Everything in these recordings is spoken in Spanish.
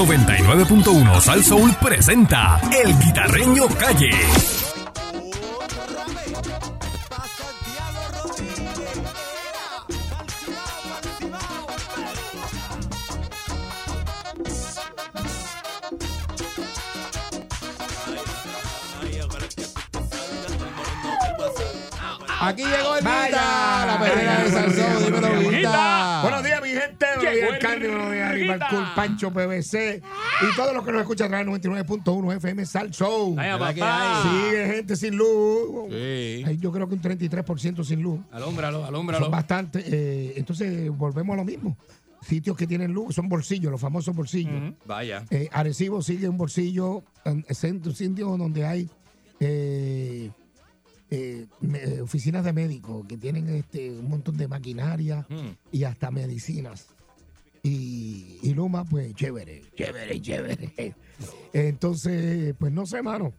99.1 Sal Soul presenta El Guitarreño Calle. Aquí llegó el Vaya. Guita, la perrera de Salsón, dímelo, Guita. Buenos Candy. Buenos días, Rival Cool, Pancho PVC. Y todos los que nos escuchan a través de 99.1 FM Sal Show. Sigue gente sin luz. Sí. Hay, Yo creo que un 33% sin luz. Alúmbralo, Son bastante. eh, entonces, volvemos a lo mismo. Sitios que tienen luz son bolsillos, los famosos bolsillos. Vaya. Eh, Arecibo sigue un bolsillo, en centro, sitio donde hay eh, eh, me- oficinas de médicos que tienen este un montón de maquinaria Mm. y hasta medicinas. Y, y Luma, pues chévere, chévere, chévere. Entonces, pues no sé, mano.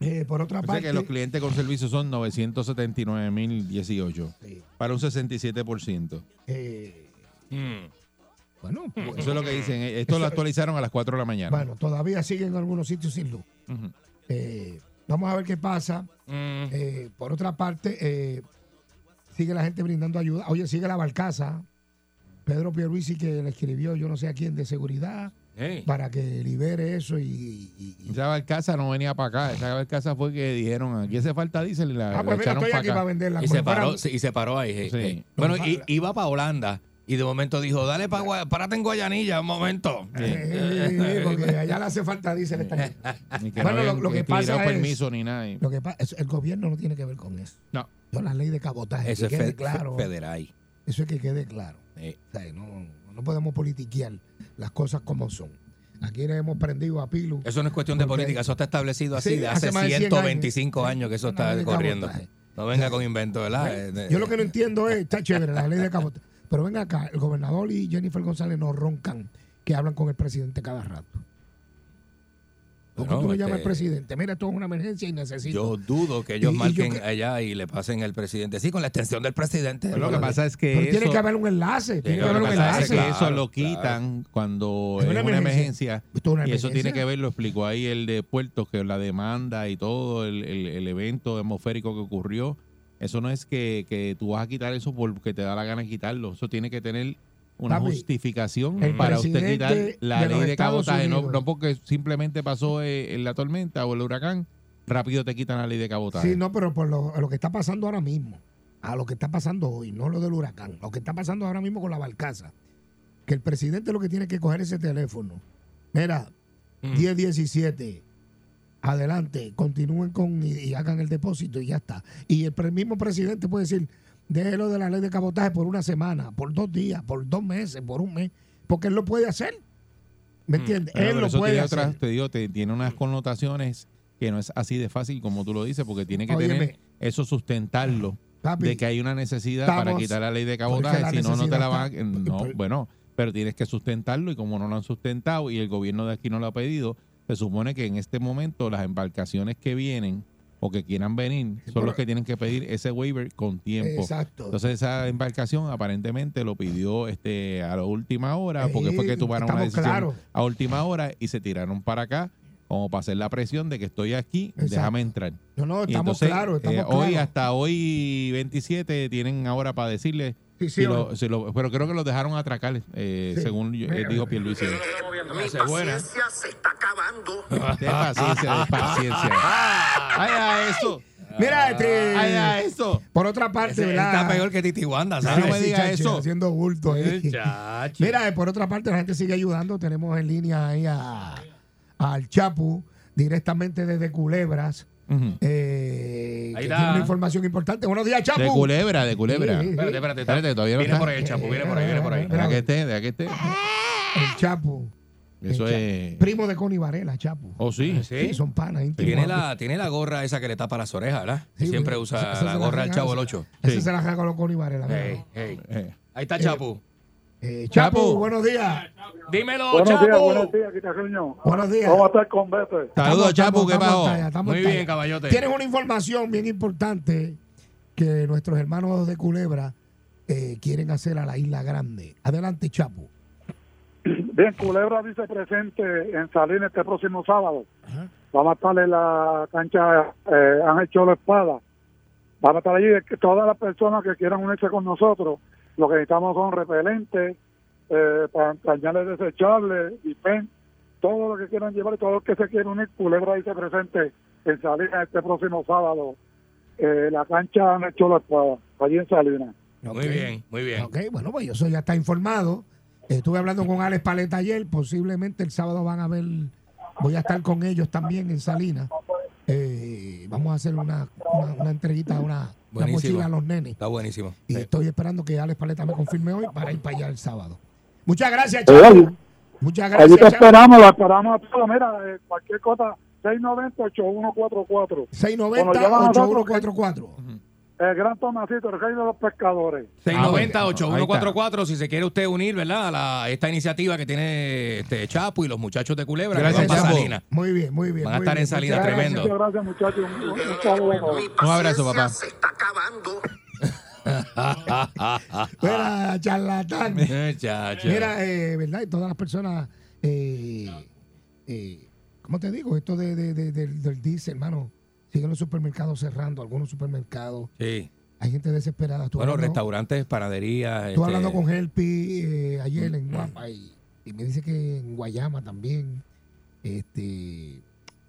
Eh, por otra O sea parte, que los clientes con servicio son 979.018 Sí. para un 67%. eh, Mm. bueno, pues, Eso es lo que dicen. Esto lo actualizaron a las 4 de la mañana. bueno, todavía siguen algunos sitios sin luz. Eh, vamos a ver qué pasa. Mm. Eh, por otra parte, eh, sigue la gente brindando ayuda. Oye, sigue la barcaza. Pedro Pierluisi que le escribió yo no sé a quién de seguridad Hey. para que libere eso y... y- y- Esa barcaza no venía para acá. Esa barcaza fue que dijeron, aquí hace falta diésel y la, Ah, la pues mira, echaron estoy para aquí acá. para venderla. Y se paró, y se paró ahí. Sí. hey. Bueno, No, y, iba para Holanda. Y de momento dijo, dale para párate en Guayanilla un momento. Eh, porque allá le hace falta diésel. esta que Bueno, no lo- que pasa es- permiso ni nada. Lo que pasa es el gobierno no tiene que ver con eso. No. Son las leyes de cabotaje. Eso es que quede fe- claro. fe- federal. Eso es que quede claro. O sea, no, no podemos politiquear las cosas como son. Aquí le hemos prendido a Pilu. Eso no es cuestión de política, eso está establecido así Sí, de hace hace más de 100 125 años. años, que eso está corriendo. cabotaje. No venga con invento, ¿verdad? Eh, Yo lo que no entiendo es, está chévere la ley de cabotaje. Pero ven acá, el gobernador y Jennifer González nos roncan que hablan con el presidente cada rato. ¿Por qué Bueno, tú le llamas este- al presidente? Mira, esto es una emergencia y necesito. Yo dudo que ellos Y- y yo marquen que- allá y le pasen el presidente. Sí, con la extensión del presidente. Pero lo que pasa es que Pero eso, tiene que haber un enlace. Tiene que haber un pasa es enlace. que Claro, eso lo claro. quitan cuando Es una una, emergencia. emergencia. Esto es una y eso tiene que ver, lo explicó ahí el de Puertos, que la demanda y todo el, el- el evento atmosférico que ocurrió. Eso no es que, que tú vas a quitar eso porque te da la gana de quitarlo. Eso tiene que tener una Papi, justificación para usted quitar la de ley de Estados cabotaje. No, Unidos. no porque simplemente pasó eh, en la tormenta o el huracán, rápido te quitan la ley de cabotaje. Sí, no, pero por lo, lo que está pasando ahora mismo, a lo que está pasando hoy, no lo del huracán, lo que está pasando ahora mismo con la barcaza, que el presidente lo que tiene que coger ese teléfono. Mira, Mm. 1017, adelante, continúen con y, y hagan el depósito y ya está. Y el mismo presidente puede decir, déjelo de la ley de cabotaje por una semana, por dos días, por dos meses, por un mes, porque él lo puede hacer. ¿Me entiendes? Bueno, él pero lo eso puede tiene hacer. otras, te digo, te- tiene unas connotaciones que no es así de fácil como tú lo dices, porque tiene que Óyeme. tener eso sustentarlo Papi, de que hay una necesidad para quitar la ley de cabotaje, si no, no te la van a... No, bueno, pero tienes que sustentarlo y como no lo han sustentado y el gobierno de aquí no lo ha pedido, se supone que en este momento las embarcaciones que vienen o que quieran venir son los que tienen que pedir ese waiver con tiempo. Exacto. Entonces esa embarcación aparentemente lo pidió este a la última hora porque fue que tomaron una decisión claros. a última hora y se tiraron para acá como para hacer la presión de que estoy aquí, Exacto. déjame entrar. no, no, estamos claros, estamos eh, hoy hasta hoy 27 tienen ahora para decirle Sí, sí, si o lo- no. si lo- pero creo que los dejaron atracar eh, Sí. según eh, dijo Pierluisi. Esa es buena. se está acabando. De paciencia, de paciencia. Ay, a eso. Mira, este, Ay, a eso. por otra parte, Ese ¿verdad? está peor que Titi Wanda, ¿sabes? no me Sí, diga chacho, eso. Haciendo bulto ahí. Mira, eh, por otra parte, la gente sigue ayudando. Tenemos en línea ahí a, al Chapu, directamente desde Culebras. Ujú. Eh, Ahí que está. tiene una información importante. Buenos días, Chapu. De culebra, de culebra. Sí, sí. Espérate, espérate. Espérate, todavía no viene está. por ahí el chapo, viene por ahí, viene por ahí. Deja que esté, deja que esté. El Chapu. Eso El Chapu. es. Primo de Connie Varela, Chapu. Oh, sí. Sí, son panas íntimos. Tiene la, tiene la gorra esa que le tapa las orejas, ¿verdad? Sí, Siempre esa- usa esa la gorra del chavo el 8. Ese Sí. se la regaló Connie Varela. Hey, hey. Eh, Ahí está Chapu. Eh, Chapu, Chapu. buenos días. Dímelo, Buenos días, Chapu. buenos días, Quitajeño. Buenos días. ¿Cómo está el convete? Saludos, Estamos- Chapu, ¿qué pasó? Muy bien, caballote. Tienes una información bien importante que nuestros hermanos de Culebra eh, quieren hacer a la Isla Grande. Adelante, Chapu. Bien, Culebra dice presente en Salinas este próximo sábado. Vamos a estar en la cancha eh, Ángel Cholo Espada. Vamos a estar allí. Todas las personas que quieran unirse con nosotros, lo que necesitamos son repelentes, eh, pa- pañales desechables, y pen, todo lo que quieran llevar todo lo que se quiera unir. Culebra dice presente en Salinas este próximo sábado. Eh, la cancha Ángel Cholo Espada, allí en Salinas. Muy bien, muy bien. Ok, bueno, pues eso ya está informado. Estuve hablando con Alex Paleta ayer. Posiblemente el sábado van a ver. Voy a estar con ellos también en Salinas. Eh, vamos a hacer una, una, una entreguita, una, una mochila a los nenes. Está buenísimo. Y Sí. estoy esperando que Alex Paleta me confirme hoy para ir para allá el sábado. Muchas gracias, Oye, Chavo. Muchas Allí gracias, te Chavo. esperamos, lo esperamos a todos. Mira, eh, cualquier cosa, 690-8144. 690 Bueno, llaman a nosotros, 8144 El gran Tomasito, el rey de los pescadores. 690-8144, si se quiere usted unir, ¿verdad? A la- esta iniciativa que tiene este Chapo y los muchachos de Culebra, Gracias, que van Chapo. Salinas. Muy bien, muy bien. Van a estar bien. en Salinas, tremendo. Muchas gracias, muchachos. Un, saludo abrazo, papá. Se está acabando. Mira, charlatán. Mira, eh, ¿verdad? Y todas las personas, eh, eh, ¿cómo te digo? Esto de, de- de- del, del diésel, hermano. Siguen los supermercados cerrando, algunos supermercados. Sí. Hay gente desesperada. Bueno, hablando- restaurantes, panaderías. Estuve este, hablando con Helpi eh, ayer en Guapa y, y me dice que en Guayama también, este,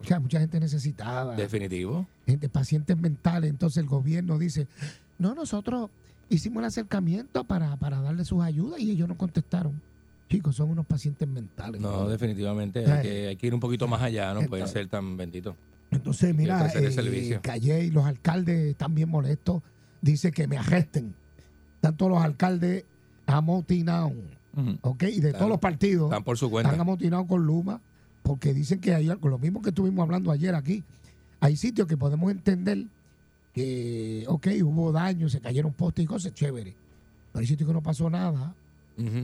o sea, mucha gente necesitada, Definitivo. gente, pacientes mentales. Entonces el gobierno dice, no, nosotros hicimos el acercamiento para, para darle sus ayudas y ellos no contestaron. Chicos, son unos pacientes mentales. No, definitivamente. Ay. Hay que, hay que ir un poquito más allá, no Entonces- ser tan benditos. Entonces, mira, eh. Calle y los alcaldes están bien molestos. Dice que me arresten. Tanto los alcaldes amotinados, Ujú. ¿ok? Y de todos los partidos Están por su cuenta. están amotinados con Luma porque dicen que hay algo, lo mismo que estuvimos hablando ayer aquí. Hay sitios que podemos entender que, ok, hubo daño, se cayeron postes y cosas, chévere. Pero hay sitios que no pasó nada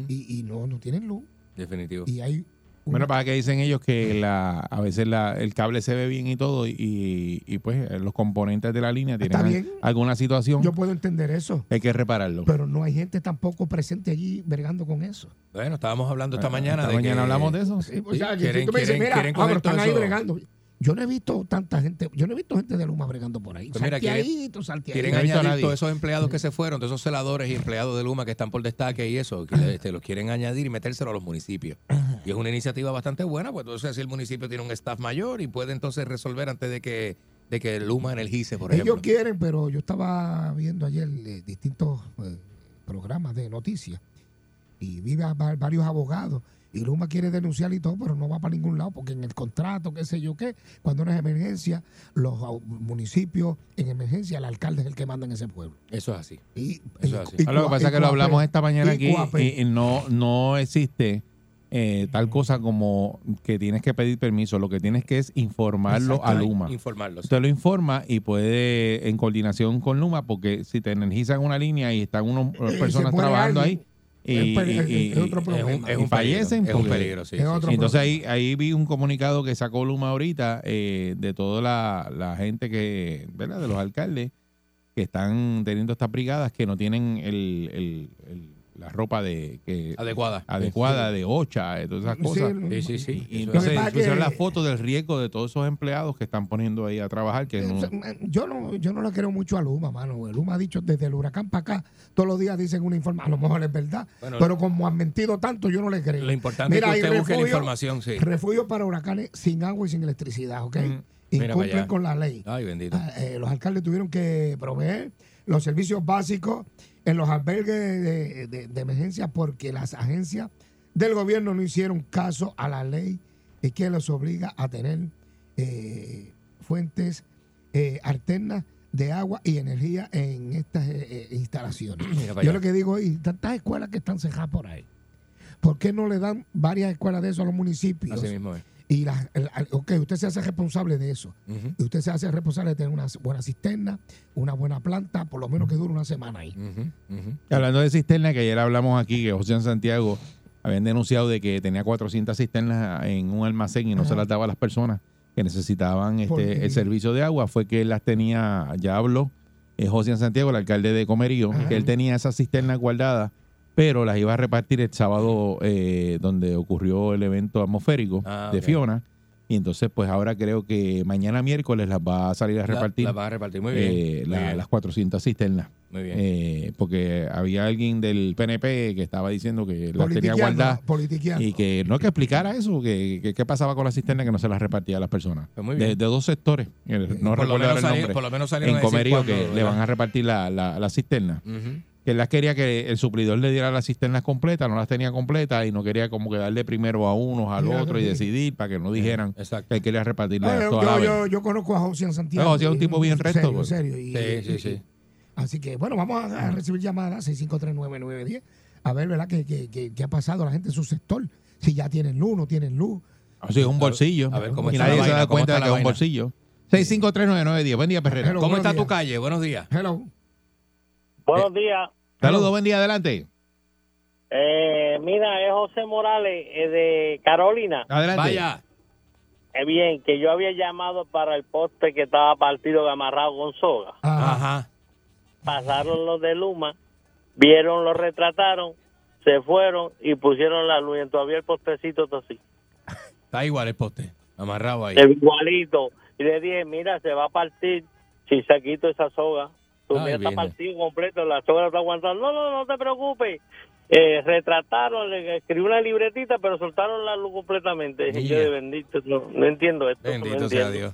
y, y no, no tienen luz. Definitivo. Y hay. Bueno, para que dicen ellos que la, a veces la, el cable se ve bien y todo, y, y, pues los componentes de la línea Está tienen bien. alguna situación, yo puedo entender eso. hay que repararlo. Pero no hay gente tampoco presente allí bregando con eso. Bueno, estábamos hablando esta Ah, mañana esta de mañana que- hablamos de eso. Sí, o Sí, sea, que quieren- si tú me dices, quieren- mira, quieren ah, pero están ahí eso. bregando. Yo no he visto tanta gente, yo no he visto gente de Luma bregando por ahí. Pues mira, quieren- salteadito, salteadito. Añadir todos esos empleados que se fueron, todos esos celadores y empleados de Luma que están por destaque y eso, que este, los quieren añadir y metérselo a los municipios. Y es una iniciativa bastante buena, pues entonces así el municipio tiene un staff mayor y puede entonces resolver antes de que, de que Luma energice, por ejemplo. Ellos quieren, pero yo estaba viendo ayer eh, distintos eh, programas de noticias y vi a varios abogados y Luma quiere denunciar y todo, pero no va para ningún lado porque en el contrato, qué sé yo qué, cuando no es emergencia, los municipios en emergencia, el alcalde es el que manda en ese pueblo. Eso es así. Y, Eso es así. y Ah, lo que pasa es que lo hablamos esta mañana y aquí y no, no existe eh, tal cosa como que tienes que pedir permiso. Lo que tienes que es informarlo a. Luma. Informarlos. Usted lo informa y puede, en coordinación con Luma, porque si te energizan una línea y están unas personas trabajando alguien, ahí y, es y- es otro problema. Es un, es y un fallecen peligro, es un peligro, sí. es sí, otro sí. entonces ahí, ahí vi un comunicado que sacó Luma ahorita eh, de toda la, la gente que, ¿verdad? De los alcaldes que están teniendo estas brigadas que no tienen el, el- el- la ropa de que Adecuada. adecuada de ocha, de todas esas cosas. Sí, sí, sí. Y entonces pusieron que- la foto del riesgo de todos esos empleados que están poniendo ahí a trabajar. Que no- Yo no, yo no le creo mucho a Luma, mano. Luma ha dicho desde el huracán para acá, todos los días dicen una información, a lo mejor es verdad, Bueno, pero como han mentido tanto, yo no le creo. Lo importante Mira, es que usted busque la refugio- información, sí. Refugio para huracanes sin agua y sin electricidad, ¿ok? Para Incumplen con la ley. Ay, bendito. Ah, eh, los alcaldes tuvieron que proveer los servicios básicos en los albergues de, de- de emergencia porque las agencias del gobierno no hicieron caso a la ley eh, que los obliga a tener eh, fuentes eh, alternas de agua y energía en estas eh, instalaciones. Yo lo que digo es, tantas escuelas que están cejadas por ahí, ¿por qué no le dan varias escuelas de eso a los municipios? Así mismo es. Y las, el- al- ok, usted se hace responsable de eso. Y usted se hace responsable de tener una buena cisterna, una buena planta, por lo menos que dure una semana ahí. Hablando de cisterna, que ayer hablamos aquí, que José en Santiago habían denunciado de que tenía 400 cisternas en un almacén y no se las daba a las personas que necesitaban este, el servicio de agua. Fue que él las tenía, ya habló eh, José en Santiago, el alcalde de Comerío, que él tenía esas cisternas guardadas pero las iba a repartir el sábado eh, donde ocurrió el evento atmosférico Ah, de. Fiona. Y entonces, pues ahora creo que mañana miércoles las va a salir a La- repartir La, vas a repartir. Muy bien. eh, muy la- bien, las 400 cisternas. muy bien. Eh, porque había alguien del PNP que estaba diciendo que las tenía guardadas y que no que explicara eso, que, que qué pasaba con la cisterna que no se las repartía a las personas. Pues muy de, bien. de dos sectores, eh, no por, lo recuerdo el nombre, por lo menos salieron en Comerío que le van a repartir la, la, la cisterna. Ujú. Que él las quería que el suplidor le diera las cisternas completas, no las tenía completas y no quería como que darle primero a unos, al Mira, otro y decidir para que no dijeran Exacto. que él quería repartirlas Ah, yo, toda la yo, yo- yo conozco a José en Santiago. No, José es un tipo bien En recto, serio, pues. en serio. y- Sí, sí, y- sí. Así que, bueno, vamos a, a recibir llamadas 6539910 a ver, ¿verdad?, qué, qué, qué- qué ha pasado la gente en su sector. Si ya tienen luz, no tienen luz. Así es un bolsillo. a ver cómo y nadie se da cuenta de que es un bolsillo. 6539910. Buen día, Perrera. Hello. ¿Cómo está tu calle? Buenos días. Hello. Buenos días. Saludos, buen día, adelante. Eh, mira, es José Morales eh, de Carolina. Adelante. Vaya. Eh, bien, que yo había llamado para el poste que estaba partido amarrado con soga. Ajá. Ajá. Pasaron los de Luma, vieron, lo retrataron, se fueron y pusieron la luz. Y todavía el postecito está así, Está igual el poste. Amarrado ahí. el igualito. Y le dije, mira, se va a partir si se quito esa soga. Tu Ay, está partido completo, la no está aguantando. No, no, no te preocupes. Eh, retrataron, le escribí una libretita, pero soltaron la luz completamente. Y yo de bendito, no, no entiendo esto. no Bendito sea entiendo. Dios.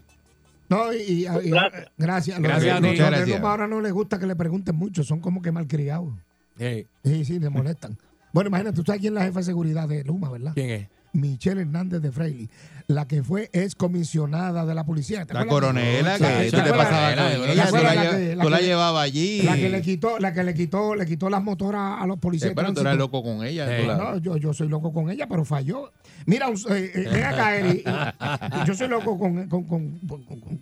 No, y, y- y- Gracias. gracias. Gracias de- a ti. los gracias. Luma ahora no les gusta que le pregunten mucho, son como que malcriados. Hey, Sí, sí, le molestan. Bueno, imagínate, tú sabes quién es la jefa de seguridad de Luma, ¿verdad? ¿Quién es? Michelle Hernández de Freili, la que fue excomisionada de la policía. ¿Te La coronela, que tú la- ella, tú la- llevabas allí. La que le quitó, la que le quitó, le quitó las motoras a los policías. De pero tú eras loco con ella. Eh, No, yo, yo soy loco con ella, pero falló. Mira, eh, eh, ven acá, Eri. Yo soy loco con, con-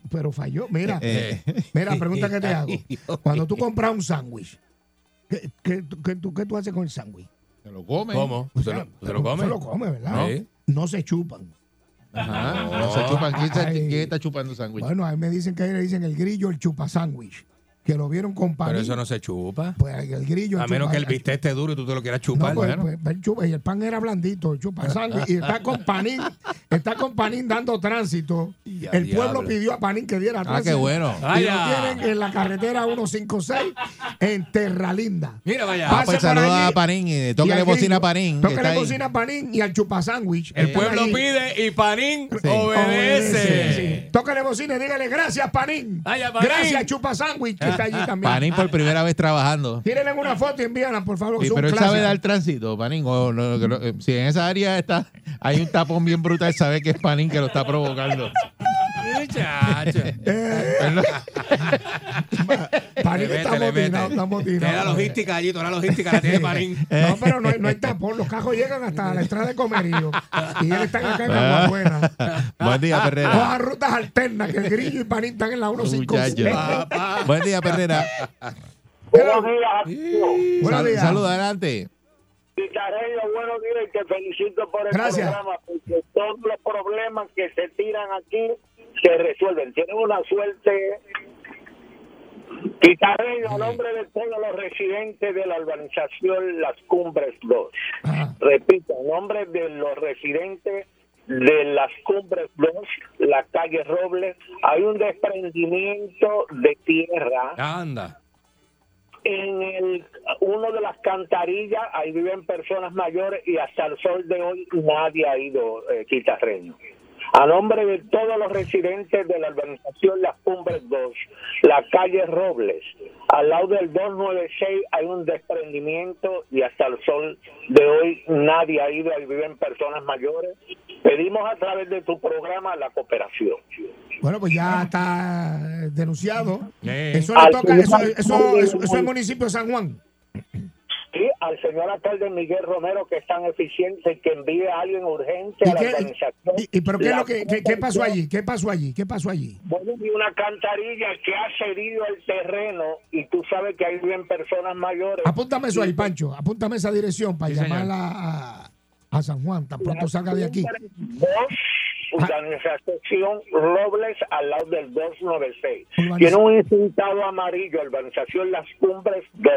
pero falló. Mira, Eh, mira, pregunta que te hago. Cuando tú compras un sándwich, ¿qué, qué, qué tú haces con el sándwich? Se lo come. ¿Cómo? ¿Usted lo, usted lo come? Se lo come, ¿verdad? Sí. No se chupan. Ajá. No se chupan. ¿Quién, se- Ay. quién está chupando sándwich? Bueno, a mí me dicen que ahí le dicen el grillo, el chupa sándwich. Que lo vieron con pan. Pero eso no se chupa. Pues el grillo. A menos chupa- que el bistec esté duro y tú te lo quieras No, chupar. pues, bueno. pues, el chupa- y el pan era blandito, chupa sangre, y está con Panín, está con Panín dando tránsito. El diablo. pueblo pidió a Panín que diera Ah, tránsito. qué bueno. Y lo tienen en la carretera 156 en Terralinda. Mira, vaya. Ah, Pase pues por saluda allí. a Panín y tócale al bocina a Panín. Tócale bocina a Panín y al chupa sándwich. El pueblo ahí. pide y Panín Sí. obedece. Sí. Tócale bocina y dígale gracias, Panín. Vaya, Panín. Gracias, chupa sándwich, que está allí también. Panín por primera vez trabajando. Tírenle una foto y envíala, por favor. Sí, pero él clásico. sabe dar tránsito, Panín. o no, que no, eh, si en esa área está, hay un tapón bien brutal, sabe que es Panín que lo está provocando. Muchacho. Eh, Le está motinado, está motinado. La logística allí, toda la logística la tiene Panín. No, pero no hay, no hay tapón. Los cajos llegan hasta la entrada de Comerío. Y él está acá en Aguabuena. Buen día, Perrera. Cojan rutas alternas, que el grillo y Panín están en la 156. Muchacho. Buen día, Perrera. Buenos días, Buenos días. Saluda adelante. Guitarreño, buenos días y te felicito por el Gracias. programa, porque todos los problemas que se tiran aquí se resuelven. Tienen una suerte. Guitarreño, a nombre de todos los residentes de la urbanización Las Cumbres 2. Ajá. Repito, en nombre de los residentes de Las Cumbres 2, la calle Robles, hay un desprendimiento de tierra Anda. en el uno de las cantarillas ahí viven personas mayores y hasta el sol de hoy nadie ha ido eh, quitarreño a nombre de todos los residentes de la urbanización Las Cumbres 2, la calle Robles, al lado del 296 hay un desprendimiento y hasta el sol de hoy nadie ha ido, ahí viven personas mayores. Pedimos a través de tu programa la cooperación. Bueno, pues ya está denunciado. Eh. Eso le Al toca, eso, eso, eso, eso es el municipio de San Juan. Al señor alcalde Miguel Romero, que es tan eficiente, que envíe a alguien urgente ¿Y, a la qué, organización. y- y- pero qué es lo que qué, qué pasó allí? ¿Qué pasó allí? ¿Qué pasó allí? Bueno, y una cantarilla que ha cedido el terreno y tú sabes que hay bien personas mayores. Apúntame eso ahí, Pancho. Apúntame esa dirección para Sí, llamarla a, a San Juan, tan pronto salga de aquí. Dos, urbanización Robles al lado del 296. Urbaniz- Tiene un incintado amarillo, urbanización Las Cumbres 2.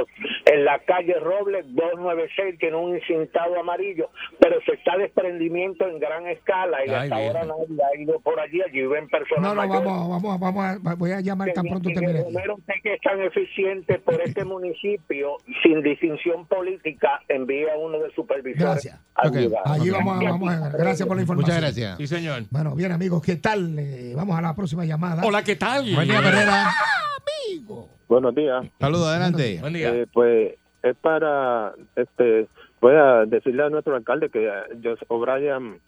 En la calle Robles 296 tiene un incintado amarillo, pero se está desprendimiento en gran escala y Ay, hasta ahora Virgen. nadie ha ido por allí. Allí ven personas No, no, mayores. vamos, vamos, vamos a, voy a llamar tan pronto termine número usted que es tan eficiente por este municipio, sin distinción política, envía uno de supervisores Gracias. Al Ok. lugar. Allí vamos a, vamos a. Gracias por la información. Muchas gracias. Sí, señor. Bueno, bien amigos, ¿qué tal? Eh, vamos a la próxima llamada. Hola, ¿qué tal? Buen día, Herrera. Buenos días. Saludos, adelante. Buen día. Eh, pues es para, este, voy a decirle a nuestro alcalde que eh, Joseph O'Brien,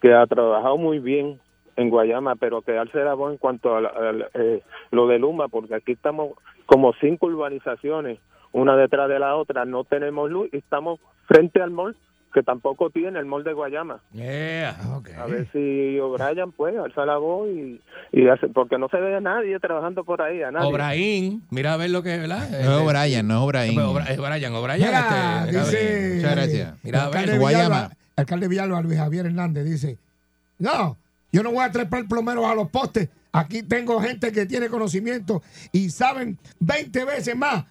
que ha trabajado muy bien en Guayama, pero que alce la voz en cuanto a, la- a la- eh, lo de Luma, porque aquí estamos como cinco urbanizaciones, una detrás de la otra, no tenemos luz y estamos frente al mall, que tampoco tiene el mall de Guayama. Yeah. Ah. A ver si O'Brien puede alza la voz y, y hace, porque no se ve a nadie trabajando por ahí, a nadie. O'Brien, mira a ver lo que, ¿verdad? No es O'Brien, no es O'Brien. O'Brien, es O'Brien. Mira, este. Muchas gracias. Mira, a el ver, alcalde Guayama. Villalba, el alcalde Villalba, Luis Javier Hernández, dice: No, yo no voy a trepar plomeros a los postes. Aquí tengo gente que tiene conocimiento y saben 20 veces más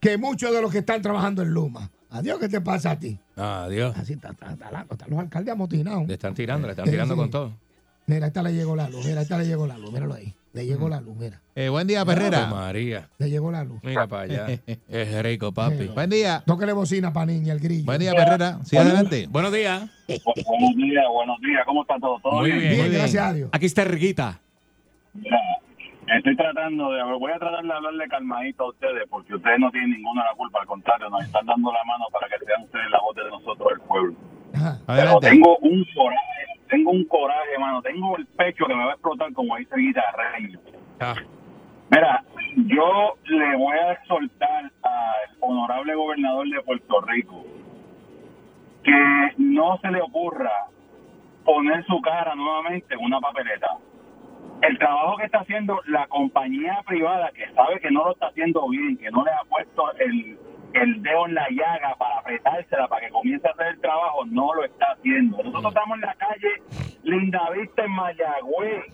que muchos de los que están trabajando en Luma. Adiós, ¿qué te pasa a ti? Adiós. Así está, está- está están los alcaldes amotinados. Le están tirando, le están tirando sí. con todo. Mira, esta le llegó la luz, mira, esta le llegó la luz, míralo ahí. Le llegó la luz, mira. Eh, buen día, Perrera. María. Le llegó la luz. Mira para allá. Es rico, papi. Buen día. Tóquele bocina para niña, el grillo. Buen día, Perrera. Sí, adelante. Buenos días. Buenos días, buenos días, ¿cómo está todo? ¿Todo Muy bien? muy bien. gracias a Dios. Aquí está Riguita. Mira, Estoy tratando de, voy a tratar de hablarle calmadito a ustedes, porque ustedes no tienen ninguna la culpa, al contrario, nos están dando la mano para que sean ustedes la voz de nosotros, el pueblo. Ajá. Pero tengo un coraje, tengo un coraje, hermano, tengo el pecho que me va a explotar como dice guitarreño. Ah, Mira, yo le voy a exhortar al honorable gobernador de Puerto Rico que no se le ocurra poner su cara nuevamente en una papeleta. El trabajo que está haciendo la compañía privada, que sabe que no lo está haciendo bien, que no le ha puesto el, el dedo en la llaga para apretársela, para que comience a hacer el trabajo, no lo está haciendo. Nosotros estamos en la calle Lindavista en Mayagüez.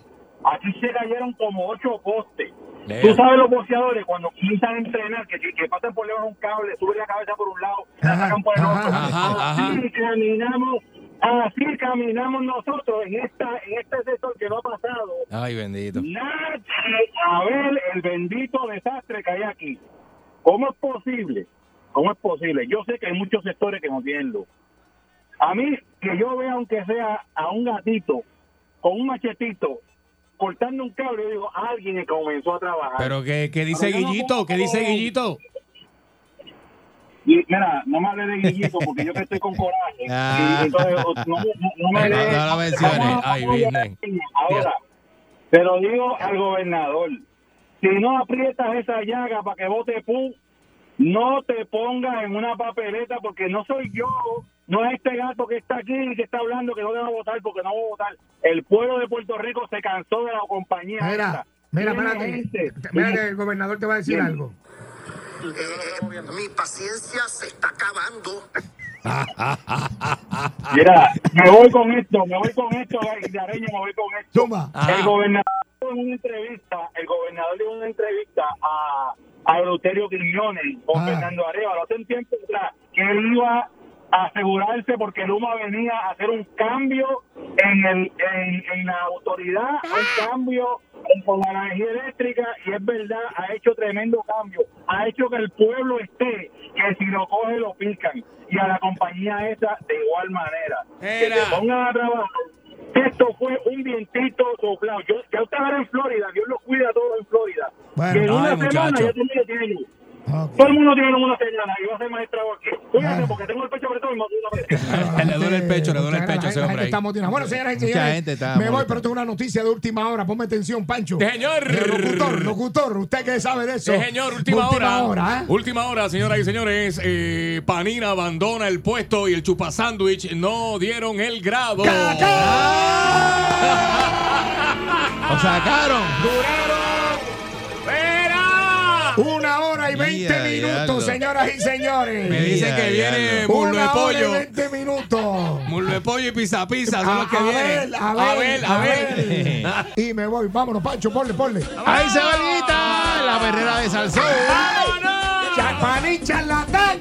Aquí se cayeron como ocho postes. Tú sabes los boxeadores cuando a entrenar, que, que pasan por de un cable, suben la cabeza por un lado, la sacan por el otro. ajá, ajá, caminamos, así caminamos nosotros en esta en este sector que no ha pasado. Ay, bendito. Nadie a ver el bendito desastre que hay aquí. ¿Cómo es posible? ¿Cómo es posible? Yo sé que hay muchos sectores que no tienen luz. A mí, que yo vea aunque sea a un gatito con un machetito cortando un cable, yo digo, alguien que comenzó a trabajar. Pero ¿qué, qué dice Guillito? ¿Qué dice. Guillito? Y, mira, no me hable de Guillito porque yo que estoy con coraje. Ah. Y entonces, no, no- no me No, hable- no lo menciones. Vamos a- Ay, Virgen. Ahora, te lo digo al gobernador. Si no aprietas esa llaga para que vote PU, no te pongas en una papeleta porque no soy yo, no es este gato que está aquí y que está hablando que no debo votar porque no voy a votar. El pueblo de Puerto Rico se cansó de la compañía. Mira, esta. mira, espérate. gente- Mira que el gobernador te va a decir algo. Mi paciencia se está acabando. Mira, me voy con esto, me voy con esto, Gareño, me voy con esto. El gobernador en una entrevista, el gobernador dio una entrevista a, a Eleuterio Quiñones con Ah. Fernando Arevalo hace un tiempo atrás, que él iba asegurarse porque Luma venía a hacer un cambio en, el, en, en la autoridad, un cambio en- con la energía eléctrica y es verdad, ha hecho tremendo cambio, ha hecho que el pueblo esté, que si lo coge lo pican y a la compañía esa de igual manera. Que se pongan a trabajar esto fue un vientito soplado. Yo, ya usted ahora en Florida, Dios los cuida a todos en Florida. Bueno. y en una Ay, semana muchacho. ya todo el mundo tiene Todo el mundo tiene una semana y va a ser maestrado aquí. Cuídate Ah. porque tengo el pecho apretado y me. Le duele el pecho, le duele el pecho a ese hombre ahí. está. Bueno, señoras y Mucha señores, gente está me voy, pero tengo una noticia de última hora. Ponme atención, Pancho. Señor. Locutor, locutor, usted que sabe de eso. Sí, señor, última, hora. hora, ¿eh? Última hora, señoras y señores. Eh, Panina abandona el puesto y el chupa sándwich no dieron el grado. Lo sacaron. ¡Espera! Y 20 Ya, minutos, señoras y señores. Me dicen que viene muslo de Una hora y pollo. 20 minutos. Muslo de pollo y pizza pizza son A, los que a vienen. ver, a ver, a ver. a ver. Y me voy. Vámonos, Pancho, ponle, ponle. Ahí se va la perrera de Salsón. Chapanín charlatán.